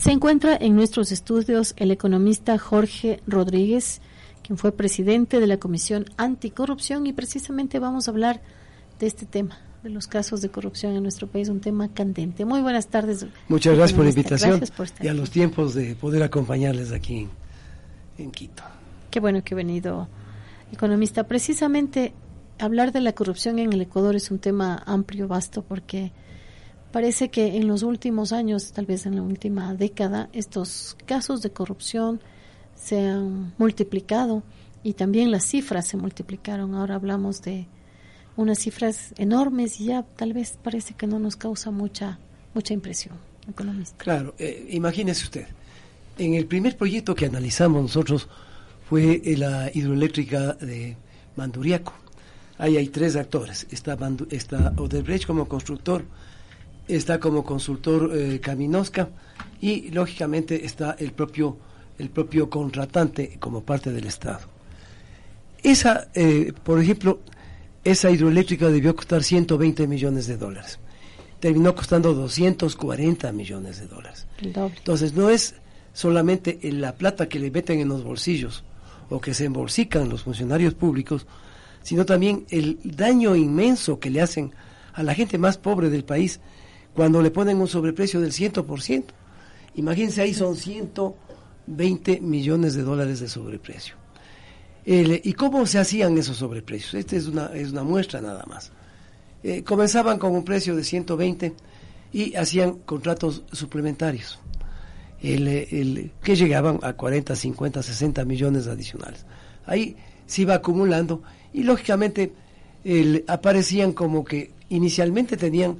Se encuentra en nuestros estudios el economista Jorge Rodríguez, quien fue presidente de la Comisión Anticorrupción y precisamente vamos a hablar de este tema, de los casos de corrupción en nuestro país, un tema candente. Muy buenas tardes. Muchas gracias por la invitación y a los tiempos de poder acompañarles aquí en, Quito. Qué bueno que ha venido, economista. Precisamente hablar de la corrupción en el Ecuador es un tema amplio, vasto, porque Parece que en los últimos años, tal vez en la última década, estos casos de corrupción se han multiplicado y también las cifras se multiplicaron. Ahora hablamos de unas cifras enormes y ya tal vez parece que no nos causa mucha mucha impresión economista. Claro, eh, imagínese usted, en el primer proyecto que analizamos nosotros fue la hidroeléctrica de Manduriaco. Ahí hay tres actores. Está, está Odebrecht como constructor, está como consultor eh, Caminosca y lógicamente está el propio el propio contratante como parte del Estado. Esa, eh, por ejemplo, esa hidroeléctrica debió costar 120 millones de dólares. Terminó costando 240 millones de dólares. Entonces, no es solamente la plata que le meten en los bolsillos o que se embolsican los funcionarios públicos, sino también el daño inmenso que le hacen a la gente más pobre del país cuando le ponen un sobreprecio del 100%. Imagínense, ahí son 120 millones de dólares de sobreprecio. ¿Y cómo se hacían esos sobreprecios? Esta es una, es una muestra nada más. Eh, comenzaban con un precio de 120 y hacían contratos suplementarios que llegaban a 40, 50, 60 millones adicionales. Ahí se iba acumulando y lógicamente aparecían como que inicialmente tenían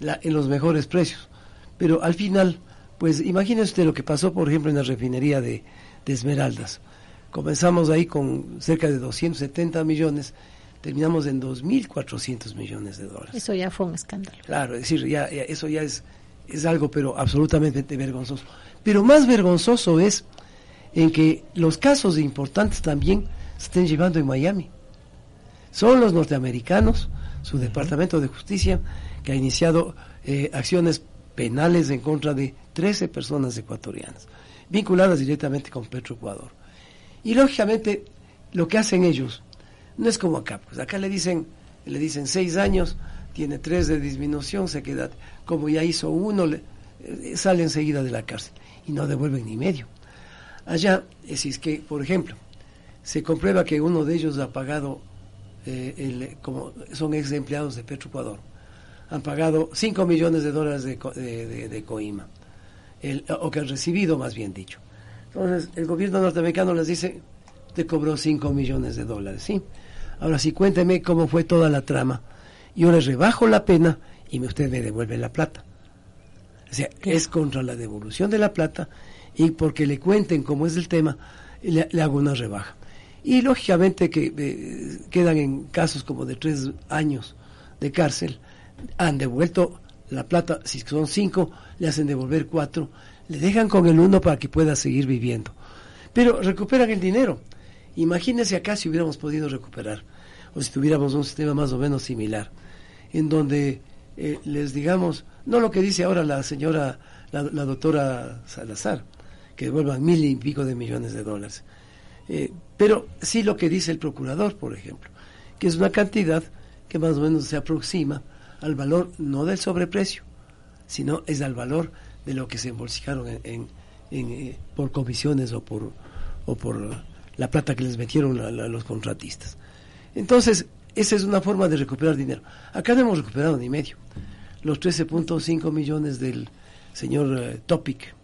en los mejores precios. Pero al final, pues imagínese usted lo que pasó, por ejemplo, en la refinería de, Esmeraldas. Comenzamos ahí con cerca de 270 millones, terminamos en 2.400 millones de dólares. Eso ya fue un escándalo. Claro, es decir, ya, eso ya es, es algo, pero absolutamente vergonzoso. Pero más vergonzoso es en que los casos importantes también se estén llevando en Miami. Son los norteamericanos, su Departamento de Justicia, que ha iniciado eh, acciones penales en contra de 13 personas ecuatorianas, vinculadas directamente con Petroecuador. Y lógicamente lo que hacen ellos no es como acá, pues acá le dicen, le dicen seis años, tiene tres de disminución, se queda, como ya hizo uno, eh, sale enseguida de la cárcel y no devuelven ni medio. Allá, es que, por ejemplo, se comprueba que uno de ellos ha pagado, eh, el, como son ex empleados de Petroecuador, han pagado 5 millones de dólares de, de, coima, o que han recibido más bien dicho. Entonces, el gobierno norteamericano les dice, te cobró 5 millones de dólares, ¿sí? Ahora sí, cuénteme cómo fue toda la trama. Yo les rebajo la pena y usted me devuelve la plata. O sea, es contra la devolución de la plata y porque le cuenten cómo es el tema, le, hago una rebaja. Y lógicamente que eh, quedan en casos como de tres años de cárcel, han devuelto la plata, si son cinco, le hacen devolver cuatro, le dejan con el uno para que pueda seguir viviendo. Pero recuperan el dinero. Imagínense acá si hubiéramos podido recuperar, o si tuviéramos un sistema más o menos similar, en donde eh, les digamos, no lo que dice ahora la señora, la, doctora Salazar, que devuelvan mil y pico de millones de dólares, eh, pero sí lo que dice el procurador, por ejemplo, que es una cantidad que más o menos se aproxima al valor no del sobreprecio, sino es al valor de lo que se embolsicaron en, eh, por comisiones o por, o por la plata que les metieron a, los contratistas. Entonces, esa es una forma de recuperar dinero. Acá no hemos recuperado ni medio. Los 13.5 millones del señor eh, Topic,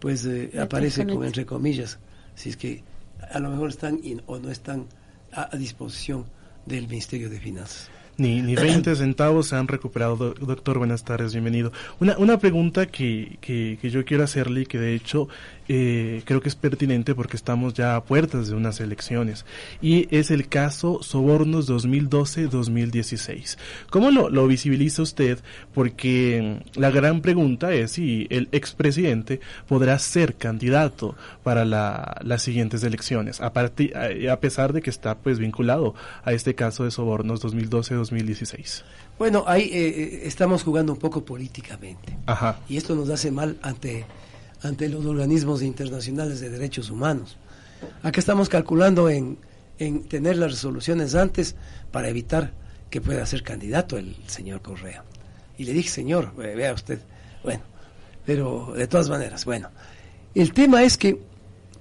pues eh, aparece como entre comillas, si es que a lo mejor están o no están a disposición del Ministerio de Finanzas. Ni, ni 20 centavos se han recuperado. Doctor, buenas tardes, bienvenido. Una, una pregunta que, que, que yo quiero hacerle y que de hecho eh, creo que es pertinente porque estamos ya a puertas de unas elecciones y es el caso Sobornos 2012-2016. ¿Cómo lo, lo visibiliza usted? Porque la gran pregunta es si el expresidente podrá ser candidato para la, las siguientes elecciones, a, a pesar de que está pues vinculado a este caso de Sobornos 2012-2016. Bueno, ahí eh, eh, estamos jugando un poco políticamente. Ajá. Y esto nos hace mal ante ante los organismos internacionales de derechos humanos. Acá estamos calculando en, en tener las resoluciones antes para evitar que pueda ser candidato el señor Correa. Y le dije, señor, vea usted, bueno, pero de todas maneras, bueno, el tema es que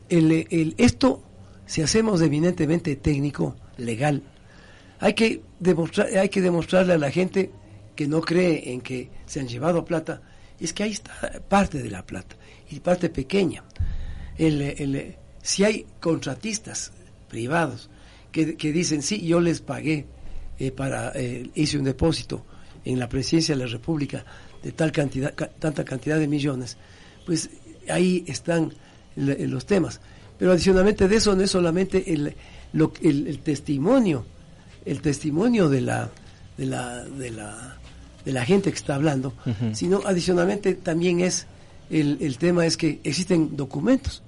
el, el, esto, si hacemos eminentemente técnico, legal, hay que, demostrar, hay que demostrarle a la gente que no cree en que se han llevado plata, es que ahí está parte de la plata, y parte pequeña. El, el, si hay contratistas privados que, que, dicen, sí, yo les pagué eh, para, eh, hice un depósito en la presidencia de la República de tal cantidad, ca, tanta cantidad de millones, pues ahí están los temas. Pero adicionalmente de eso no es solamente el, lo, el, el testimonio, el testimonio de la, de la, de la, de la gente que está hablando, uh -huh. sino adicionalmente también es el, el tema es que existen documentos.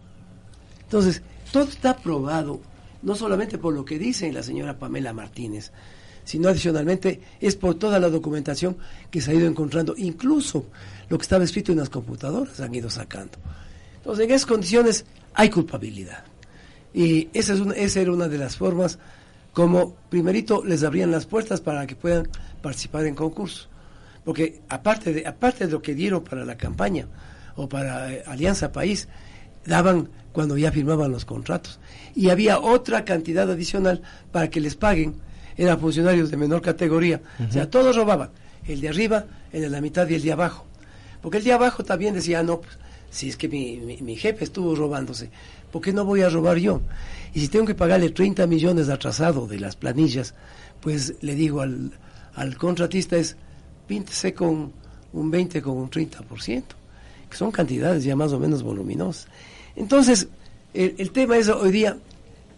Entonces, todo está probado, no solamente por lo que dice la señora Pamela Martínez, sino adicionalmente es por toda la documentación que se ha ido encontrando, incluso lo que estaba escrito en las computadoras han ido sacando. Entonces, en esas condiciones hay culpabilidad. Y esa, es una, esa era una de las formas como, primerito, les abrían las puertas para que puedan participar en concursos. Porque aparte de, aparte de lo que dieron para la campaña o para eh, Alianza País, daban cuando ya firmaban los contratos. Y había otra cantidad adicional para que les paguen, eran funcionarios de menor categoría. Uh -huh. O sea, todos robaban. El de arriba, el de la mitad y el de abajo. Porque el de abajo también decía, no, pues, si es que mi, mi, mi, jefe estuvo robándose, ¿por qué no voy a robar yo? Y si tengo que pagarle 30 millones de atrasado de las planillas, pues le digo al, al contratista es, píntese con un 20, con un 30%, que son cantidades ya más o menos voluminosas. Entonces, el, el tema es hoy día,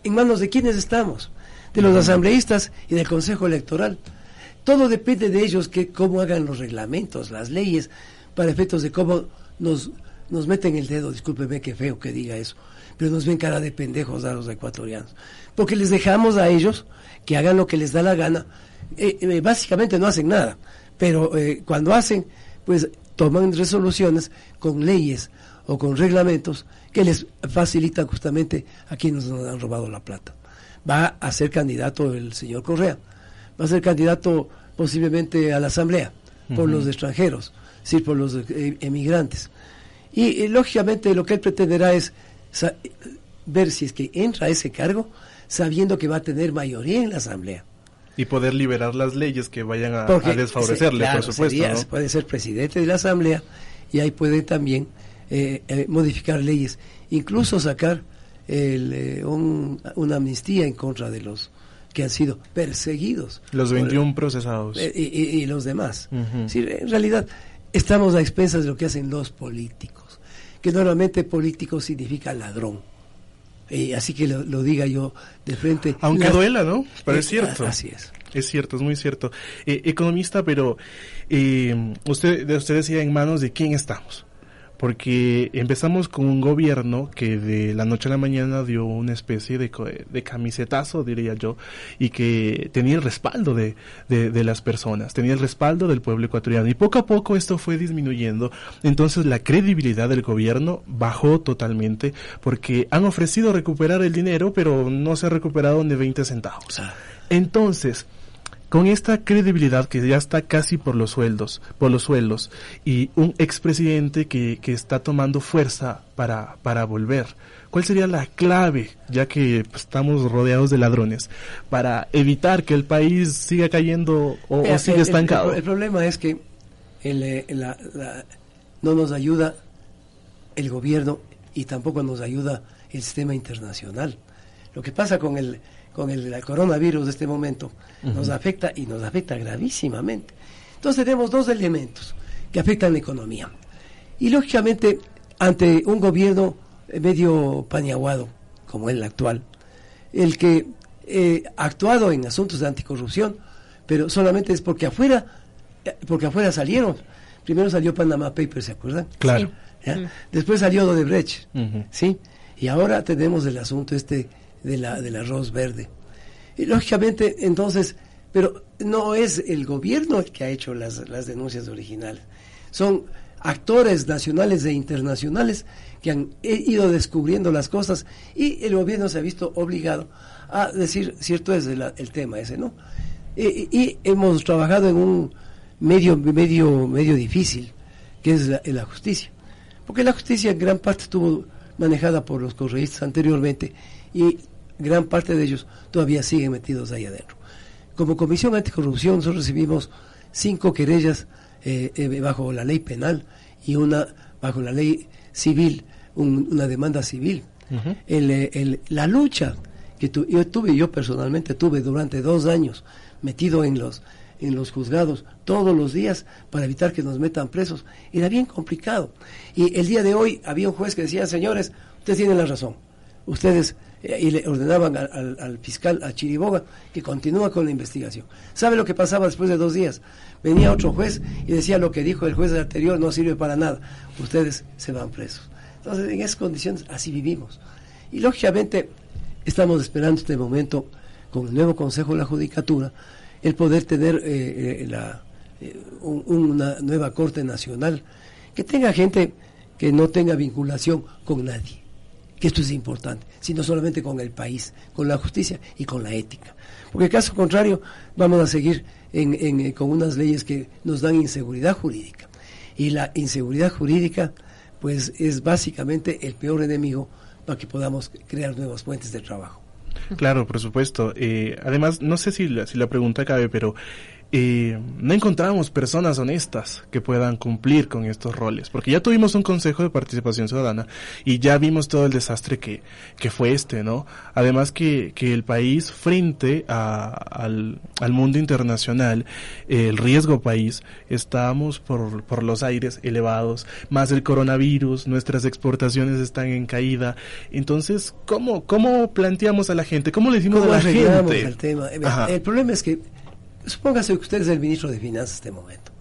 ¿en manos de quiénes estamos? De los asambleístas y del Consejo Electoral. Todo depende de ellos, que cómo hagan los reglamentos, las leyes, para efectos de cómo nos nos meten el dedo, discúlpeme que feo que diga eso, pero nos ven cara de pendejos a los ecuatorianos, porque les dejamos a ellos que hagan lo que les da la gana, eh, eh, básicamente no hacen nada, pero eh, cuando hacen, pues toman resoluciones con leyes o con reglamentos que les facilitan justamente a quienes nos han robado la plata. Va a ser candidato el señor Correa, va a ser candidato posiblemente a la Asamblea, por uh -huh. los extranjeros, sí, por los emigrantes. Y, y, lógicamente lo que él pretenderá es ver si es que entra a ese cargo sabiendo que va a tener mayoría en la Asamblea. Y poder liberar las leyes que vayan a, Porque, a desfavorecerle, claro, por supuesto. Sería, ¿no? Puede ser presidente de la Asamblea y ahí puede también eh, eh, modificar leyes, incluso sacar el, eh, un, una amnistía en contra de los que han sido perseguidos. Los 21 procesados. Y, y, y, los demás. Uh -huh. sí, en realidad estamos a expensas de lo que hacen los políticos, que normalmente político significa ladrón. Y así que lo, lo, diga yo de frente. Aunque duela, ¿no? Pero es, es cierto. Así es. Es cierto, es muy cierto. Eh, economista, pero eh, usted, usted decía en manos de quién estamos porque empezamos con un gobierno que de la noche a la mañana dio una especie de, de camisetazo, diría yo, y que tenía el respaldo de, de, de, las personas, tenía el respaldo del pueblo ecuatoriano. Y poco a poco esto fue disminuyendo, entonces la credibilidad del gobierno bajó totalmente, porque han ofrecido recuperar el dinero, pero no se ha recuperado ni 20 centavos. Entonces, con esta credibilidad que ya está casi por los sueldos, por los sueldos, y un expresidente que, que está tomando fuerza para, para volver. ¿Cuál sería la clave, ya que pues, estamos rodeados de ladrones, para evitar que el país siga cayendo o, siga el, estancado? El, el, problema es que el, la, la, no nos ayuda el gobierno y tampoco nos ayuda el sistema internacional. Lo que pasa con el, con el, el coronavirus de este momento uh -huh. nos afecta y nos afecta gravísimamente. Entonces tenemos dos elementos que afectan la economía. Y lógicamente, ante un gobierno medio paniaguado, como el actual, el que eh, ha actuado en asuntos de anticorrupción, pero solamente es porque afuera, porque afuera salieron. Primero salió Panama Papers, ¿se acuerdan? Claro. Después salió Odebrecht, uh -huh. ¿sí? Y ahora tenemos el asunto este de la, del arroz verde. Y lógicamente, entonces, pero no es el gobierno el que ha hecho las, las denuncias originales, son actores nacionales e internacionales que han ido descubriendo las cosas y el gobierno se ha visto obligado a decir, cierto es el, tema ese, ¿no? Y, hemos trabajado en un medio, medio, medio difícil, que es la, justicia. Porque la justicia en gran parte estuvo manejada por los correístas anteriormente y gran parte de ellos todavía siguen metidos ahí adentro. Como Comisión Anticorrupción nosotros recibimos cinco querellas eh, eh, bajo la ley penal y una bajo la ley civil, una demanda civil. Eh, la lucha que yo tuve, yo personalmente tuve durante dos años metido en los, en los juzgados todos los días para evitar que nos metan presos, era bien complicado. Y el día de hoy había un juez que decía, señores, ustedes tienen la razón, ustedes eh, y le ordenaban al, fiscal, a Chiriboga, que continúa con la investigación. ¿Sabe lo que pasaba después de dos días? Venía otro juez y decía lo que dijo el juez anterior no sirve para nada, ustedes se van presos. Entonces, en esas condiciones, así vivimos. Y lógicamente, estamos esperando este momento, con el nuevo Consejo de la Judicatura, el poder tener eh, eh, una nueva Corte Nacional que tenga gente que no tenga vinculación con nadie que esto es importante, sino solamente con el país, con la justicia y con la ética. Porque en caso contrario, vamos a seguir eh, con unas leyes que nos dan inseguridad jurídica. Y la inseguridad jurídica, pues, es básicamente el peor enemigo para que podamos crear nuevas fuentes de trabajo. Claro, por supuesto. Eh, además, no sé si la, si la pregunta cabe, pero y no encontramos personas honestas que puedan cumplir con estos roles, porque ya tuvimos un Consejo de Participación Ciudadana y ya vimos todo el desastre que, que fue este, ¿no? Además que, que el país frente a, al, al, mundo internacional, el riesgo país, estamos por, por los aires elevados, más el coronavirus, nuestras exportaciones están en caída, entonces, ¿cómo, cómo planteamos a la gente? ¿Cómo le decimos a la gente? El, tema? el problema es que Supóngase que usted es el ministro de Finanzas en este momento.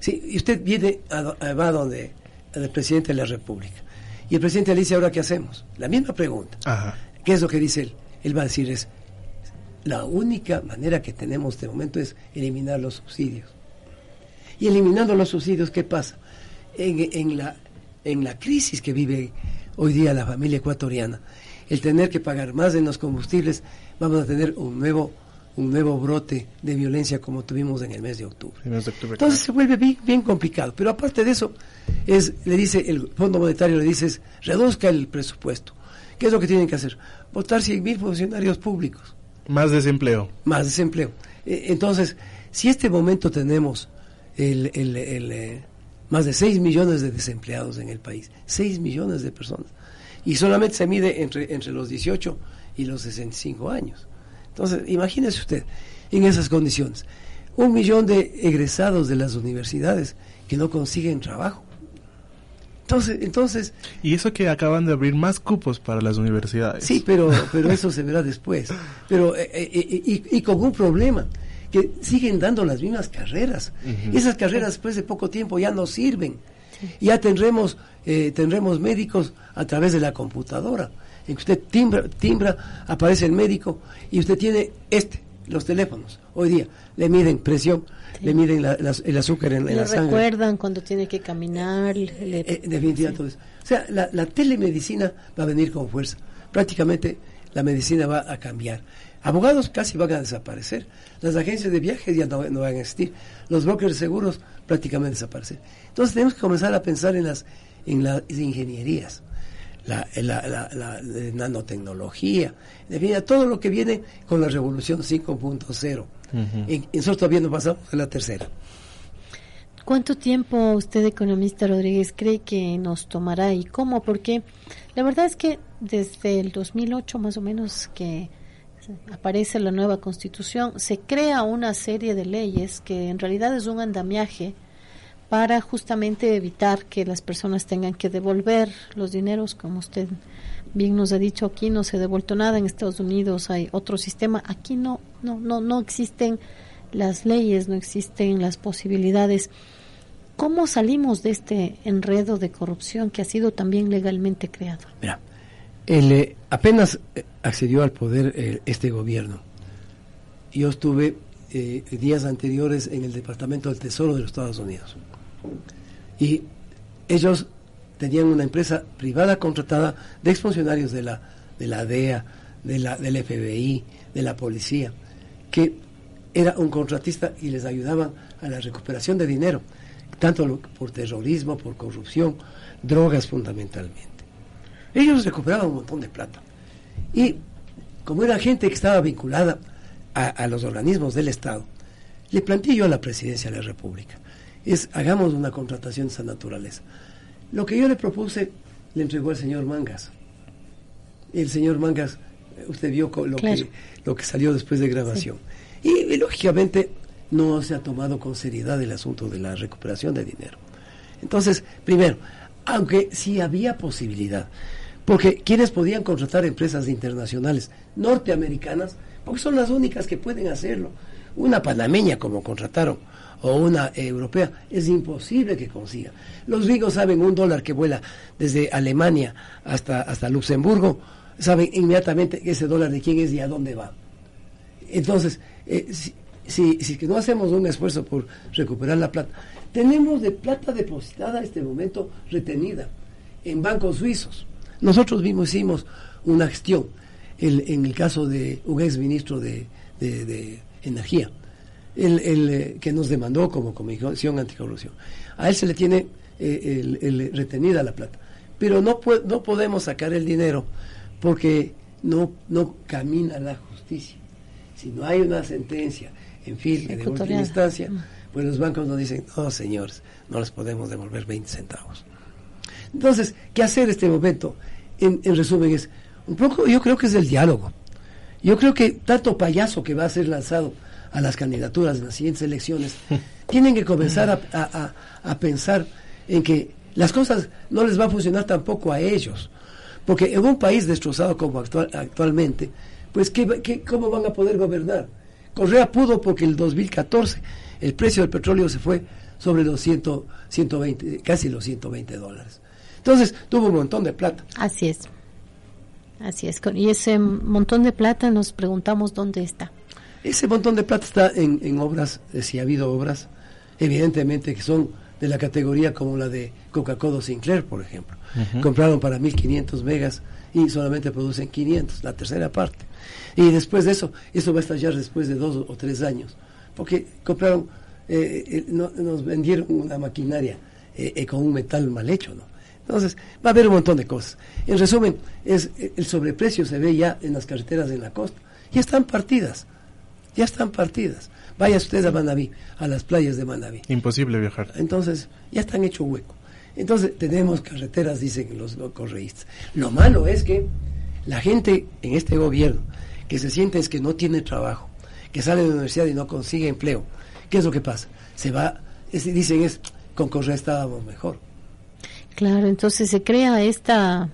Sí, y usted viene a, va donde el presidente de la República. Y el presidente le dice, ¿ahora qué hacemos? La misma pregunta. ¿Qué es lo que dice él? Él va a decir es, la única manera que tenemos de momento es eliminar los subsidios. Y eliminando los subsidios, ¿qué pasa? En, en, la, en la crisis que vive hoy día la familia ecuatoriana, el tener que pagar más en los combustibles, vamos a tener un nuevo un nuevo brote de violencia como tuvimos en el mes de octubre. Entonces se vuelve bien, complicado. Pero aparte de eso, es, le dice el Fondo Monetario, le dice, reduzca el presupuesto. ¿Qué es lo que tienen que hacer? Votar 100 mil funcionarios públicos. Más desempleo. Más desempleo. Eh, entonces, si este momento tenemos el, el, eh, más de 6 millones de desempleados en el país, 6 millones de personas, y solamente se mide entre, entre los 18 y los 65 años. Entonces, imagínese usted, en esas condiciones, un millón de egresados de las universidades que no consiguen trabajo. Entonces, entonces... Y eso que acaban de abrir más cupos para las universidades. Sí, pero, pero eso se verá después. Pero, eh, eh, eh, y, con un problema, que siguen dando las mismas carreras. Esas carreras después de poco tiempo ya no sirven. Ya tendremos, tendremos médicos a través de la computadora en que usted timbra, timbra, aparece el médico y usted tiene este, los teléfonos. Hoy día le miden presión, le miden el azúcar en, la sangre. Le recuerdan cuando tiene que caminar. Le... Eh, definitivamente todo eso. O sea, la, telemedicina va a venir con fuerza. Prácticamente la medicina va a cambiar. Abogados casi van a desaparecer. Las agencias de viajes ya no, no, van a existir. Los brokers de seguros prácticamente desaparecer. Entonces tenemos que comenzar a pensar en las, en las ingenierías la, la, la, nanotecnología, en todo lo que viene con la revolución 5.0. y, nosotros todavía no pasamos a la tercera. ¿Cuánto tiempo usted, economista Rodríguez, cree que nos tomará y cómo? Porque la verdad es que desde el 2008 más o menos que aparece la nueva constitución, se crea una serie de leyes que en realidad es un andamiaje para justamente evitar que las personas tengan que devolver los dineros, como usted bien nos ha dicho, aquí no se ha devuelto nada, en Estados Unidos hay otro sistema, aquí no, no, no, no existen las leyes, no existen las posibilidades. ¿Cómo salimos de este enredo de corrupción que ha sido también legalmente creado? Mira, eh, apenas eh, accedió al poder eh, este gobierno. Yo estuve días anteriores en el Departamento del Tesoro de los Estados Unidos. Y ellos tenían una empresa privada contratada de exfuncionarios de la, de la DEA, de la, del FBI, de la policía, que era un contratista y les ayudaban a la recuperación de dinero, tanto por terrorismo, por corrupción, drogas fundamentalmente. Ellos recuperaban un montón de plata. Y como era gente que estaba vinculada a, los organismos del Estado, le planteé yo a la presidencia de la República, es hagamos una contratación de esa naturaleza. Lo que yo le propuse le entregó al señor Mangas. El señor Mangas, usted vio lo, que, lo que salió después de grabación. Y, lógicamente no se ha tomado con seriedad el asunto de la recuperación de dinero. Entonces, primero, aunque sí había posibilidad, porque quienes podían contratar empresas internacionales norteamericanas, porque son las únicas que pueden hacerlo. Una panameña como contrataron o una europea, es imposible que consiga. Los gringos saben un dólar que vuela desde Alemania hasta, hasta Luxemburgo, saben inmediatamente ese dólar de quién es y a dónde va. Entonces, eh, si, si, no hacemos un esfuerzo por recuperar la plata, tenemos de plata depositada a este momento retenida en bancos suizos. Nosotros mismos hicimos una gestión en el caso de un ex ministro de, Energía, el, eh, que nos demandó como Comisión Anticorrupción. A él se le tiene eh, retenida la plata, pero no, no podemos sacar el dinero porque no, no camina la justicia. Si no hay una sentencia en firme de última instancia, mm. pues los bancos nos dicen, no señores, no les podemos devolver 20 centavos. Entonces, ¿qué hacer en este momento? En, resumen es, un poco yo creo que es el diálogo. Yo creo que tanto payaso que va a ser lanzado a las candidaturas en las siguientes elecciones, tienen que comenzar a, a, pensar en que las cosas no les va a funcionar tampoco a ellos. Porque en un país destrozado como actual, actualmente, pues ¿qué, cómo van a poder gobernar? Correa pudo porque el 2014 el precio del petróleo se fue sobre los 120, casi los 120 dólares. Entonces tuvo un montón de plata. Así es. Así es. Y ese montón de plata nos preguntamos dónde está. Ese montón de plata está en, en obras, eh, si ha habido obras, evidentemente que son de la categoría como la de Coca-Cola Sinclair, por ejemplo. Compraron para 1500 megas y solamente producen 500, la tercera parte. Y después de eso, eso va a estallar después de dos o tres años, porque compraron, eh, eh, nos vendieron una maquinaria eh, con un metal mal hecho, ¿no? Entonces, va a haber un montón de cosas. En resumen, es el sobreprecio se ve ya en las carreteras de la costa. Ya están partidas, ya están partidas. Vaya usted a Manaví, a las playas de Manaví. Imposible viajar. Entonces, ya están hecho hueco. Entonces, tenemos carreteras, dicen los correístas. Lo malo es que la gente en este gobierno que se siente es que no tiene trabajo, que sale de la universidad y no consigue empleo. ¿Qué es lo que pasa? Se va, dicen es, con Correa estábamos mejor. Claro, entonces se crea esta,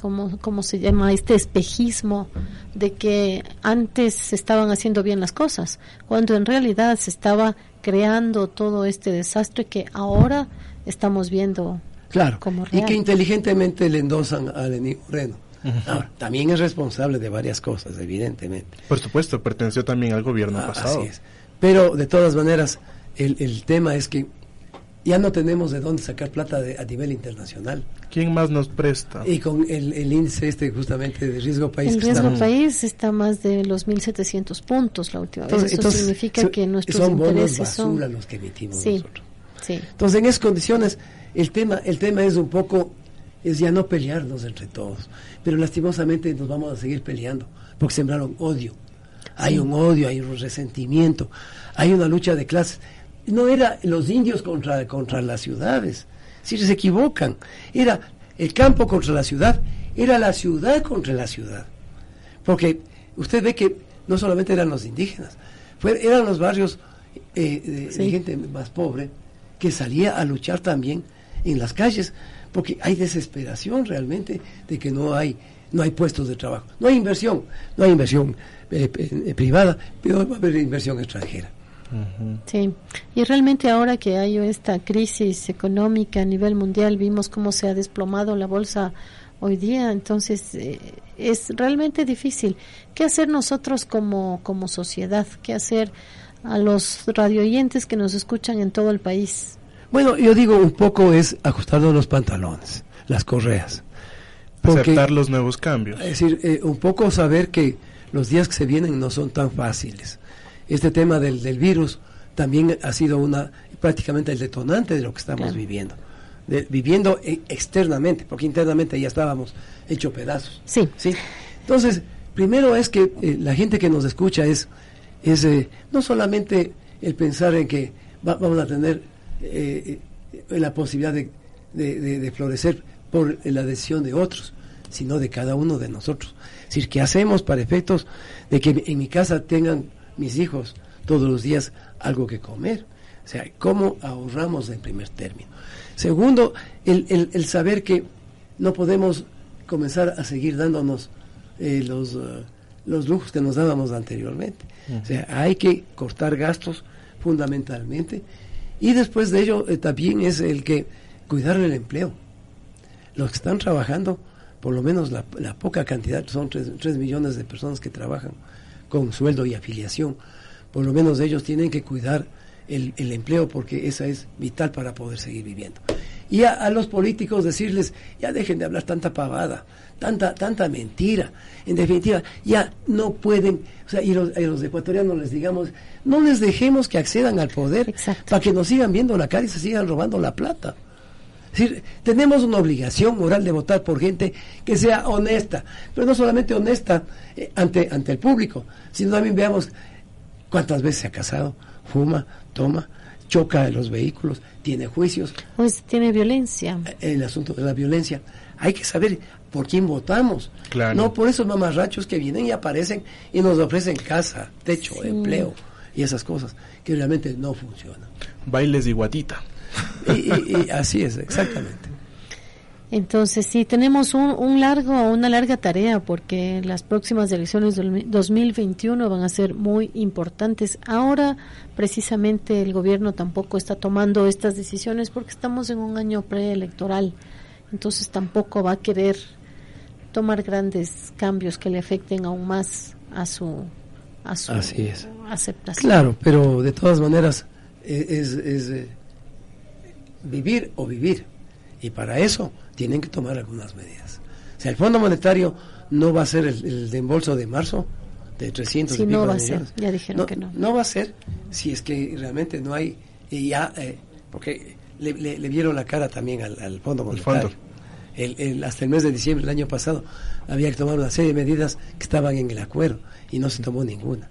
¿cómo, ¿cómo se llama? Este espejismo de que antes se estaban haciendo bien las cosas, cuando en realidad se estaba creando todo este desastre que ahora estamos viendo claro, como real. Y que inteligentemente le endosan a Lenín Moreno. Ahora, también es responsable de varias cosas, evidentemente. Por supuesto, perteneció también al gobierno ah, pasado. Así es. Pero, de todas maneras, el, el tema es que ya no tenemos de dónde sacar plata de, a nivel internacional. ¿Quién más nos presta? Y con el, el índice este justamente de riesgo país. El riesgo país está más de los 1.700 puntos la última vez. Eso significa que nuestros son intereses bonos basura los que emitimos nosotros. Sí. Entonces, en esas condiciones, el tema, el tema es un poco, es ya no pelearnos entre todos, pero lastimosamente nos vamos a seguir peleando, porque sembraron odio. Hay un odio, hay un resentimiento, hay una lucha de clases no era los indios contra, contra las ciudades, si se equivocan, era el campo contra la ciudad, era la ciudad contra la ciudad. Porque usted ve que no solamente eran los indígenas, fue, eran los barrios eh, de, gente más pobre que salía a luchar también en las calles, porque hay desesperación realmente de que no hay no hay puestos de trabajo, no hay inversión, no hay inversión eh, eh, privada, pero va a haber inversión extranjera. Sí, y realmente ahora que hay esta crisis económica a nivel mundial, vimos cómo se ha desplomado la bolsa hoy día, entonces eh, es realmente difícil. ¿Qué hacer nosotros como, como sociedad? ¿Qué hacer a los radioyentes que nos escuchan en todo el país? Bueno, yo digo un poco es ajustarnos los pantalones, las correas. Aceptar los nuevos cambios. Es decir, eh, un poco saber que los días que se vienen no son tan fáciles. Este tema del, del virus también ha sido una prácticamente el detonante de lo que estamos viviendo. viviendo e, externamente, porque internamente ya estábamos hecho pedazos. Sí. ¿sí? Entonces, primero es que eh, la gente que nos escucha es, es eh, no solamente el pensar en que vamos a tener eh, la posibilidad de, de, florecer por la decisión de otros, sino de cada uno de nosotros. Es decir, ¿qué hacemos para efectos de que en mi casa tengan mis hijos todos los días algo que comer? O sea, ¿cómo ahorramos en primer término? Segundo, el, el, saber que no podemos comenzar a seguir dándonos eh, los, uh, los lujos que nos dábamos anteriormente. O sea, hay que cortar gastos fundamentalmente y después de ello eh, también es el que cuidar el empleo. Los que están trabajando, por lo menos la, la poca cantidad, son tres millones de personas que trabajan con sueldo y afiliación, por lo menos ellos tienen que cuidar el, el empleo porque esa es vital para poder seguir viviendo. Y a, los políticos decirles, ya dejen de hablar tanta pavada, tanta, tanta mentira. En definitiva, ya no pueden, o sea, y los, los ecuatorianos les digamos, no les dejemos que accedan al poder para que nos sigan viendo la cara y se sigan robando la plata. Es decir, tenemos una obligación moral de votar por gente que sea honesta, pero no solamente honesta eh, ante, ante el público, sino también veamos cuántas veces se ha casado, fuma, toma, choca en los vehículos, tiene juicios. Pues tiene violencia. Eh, el asunto de la violencia. Hay que saber por quién votamos. No por esos mamarrachos que vienen y aparecen y nos ofrecen casa, techo, empleo y esas cosas que realmente no funcionan. Bailes de guatita. Y así es, exactamente. Entonces sí, tenemos un, un, largo, una larga tarea porque las próximas elecciones del 2021 van a ser muy importantes. Ahora precisamente el gobierno tampoco está tomando estas decisiones porque estamos en un año preelectoral. Entonces tampoco va a querer tomar grandes cambios que le afecten aún más a su, a su aceptación. Claro, pero de todas maneras e, es, es eh, vivir o vivir. Y para eso tienen que tomar algunas medidas. O sea, el Fondo Monetario no va a ser el, el de embolso de marzo de 300 sí, no va a ser, ya dijeron que no. No va a ser si es que realmente no hay, y ya, eh, porque le, le, vieron la cara también al, Fondo Monetario. El hasta el mes de diciembre del año pasado había que tomar una serie de medidas que estaban en el acuerdo y no se tomó ninguna.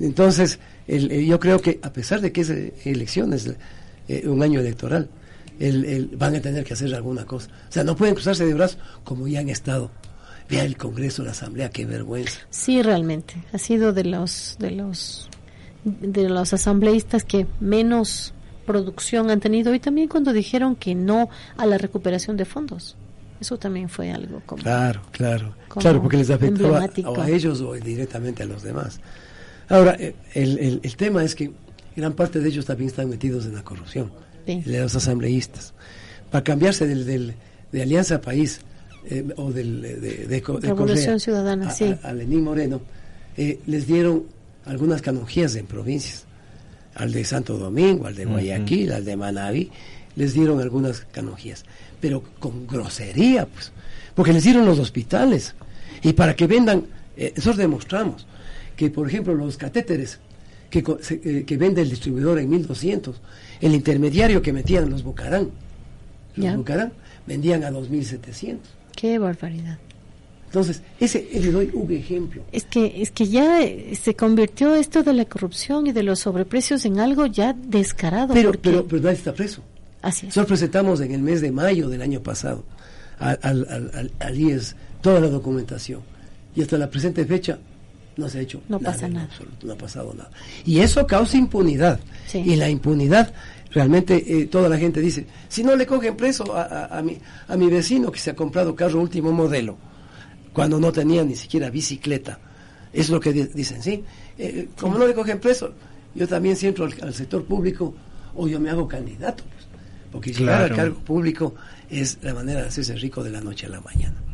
Entonces, el, yo creo que a pesar de que es eh, elecciones, eh, un año electoral, el, van a tener que hacer alguna cosa. O sea, no pueden cruzarse de brazos como ya han estado. Vea el Congreso, la Asamblea, qué vergüenza. Sí, realmente. Ha sido de los, de los, de los asambleístas que menos producción han tenido y también cuando dijeron que no a la recuperación de fondos. Eso también fue algo como. Claro, claro. Claro, porque les afectaba a, a, ellos o directamente a los demás. Ahora, el, el, el tema es que gran parte de ellos también están metidos en la corrupción de los asambleístas, para cambiarse del, del de Alianza País eh, o del, de, de, Revolución Ciudadana, a, Lenín Moreno, eh, les dieron algunas canonjías en provincias, al de Santo Domingo, al de Guayaquil, al de Manabí, les dieron algunas canonjías, pero con grosería, pues, porque les dieron los hospitales, y para que vendan, eh, nosotros demostramos que, por ejemplo, los catéteres que, que vende el distribuidor en 1200, el intermediario que metían los Bucarán, los Bucarán, vendían a 2.700. Qué barbaridad. Entonces, ese le doy un ejemplo. Es que es que ya se convirtió esto de la corrupción y de los sobreprecios en algo ya descarado. Pero, pero, pero nadie está preso. Así es. Nosotros presentamos en el mes de mayo del año pasado al, al, al, IES toda la documentación. Y hasta la presente fecha no se ha hecho no pasa nada. no ha pasado nada. Y eso causa impunidad. Y la impunidad, realmente eh, toda la gente dice, si no le cogen preso a, a, mi, a mi vecino que se ha comprado carro último modelo, cuando no tenía ni siquiera bicicleta, es lo que dicen, ¿sí? Eh, como no le cogen preso, yo también siento al, sector público o yo me hago candidato, pues, porque llegar al cargo público es la manera de hacerse rico de la noche a la mañana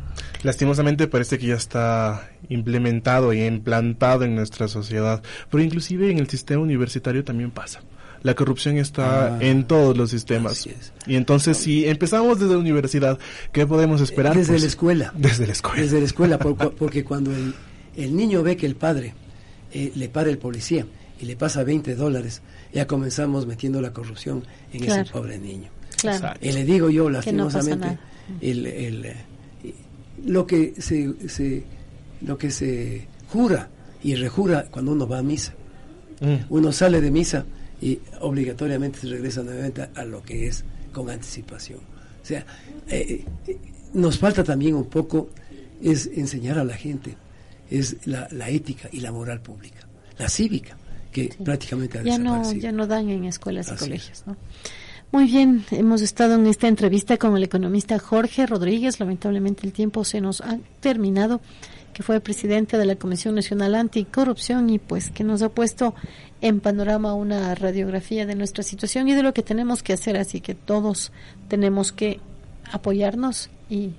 lastimosamente parece que ya está implementado y implantado en nuestra sociedad, pero inclusive en el sistema universitario también pasa. la corrupción está Ah, en todos los sistemas. así es. Y entonces, si empezamos desde la universidad, ¿qué podemos esperar? Desde Pues, la escuela. Desde la escuela. Desde la escuela, por- por- porque cuando el, el niño ve que el padre eh, le para el policía y le pasa 20 dólares, ya comenzamos metiendo la corrupción en Claro. ese pobre niño. Claro. Y le digo yo, Que no pasa lastimosamente, nada. el, el, eh, lo que se, se- lo que se jura y rejura cuando uno va a misa. Mm. Uno sale de misa y obligatoriamente se regresa nuevamente a, lo que es con anticipación. O sea, eh, eh, nos falta también un poco es enseñar a la gente es la, la ética y la moral pública, la cívica, que prácticamente ha ya no ya no dan en escuelas y Así es. colegios ¿no? Muy bien hemos estado en esta entrevista con el economista Jorge Rodríguez lamentablemente el tiempo se nos ha terminado que fue presidente de la Comisión Nacional Anticorrupción y pues que nos ha puesto en panorama una radiografía de nuestra situación y de lo que tenemos que hacer así que todos tenemos que apoyarnos y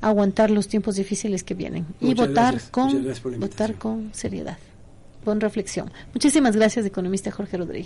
aguantar los tiempos difíciles que vienen y votar gracias. con votar con seriedad con reflexión. Muchísimas gracias, economista Jorge Rodríguez.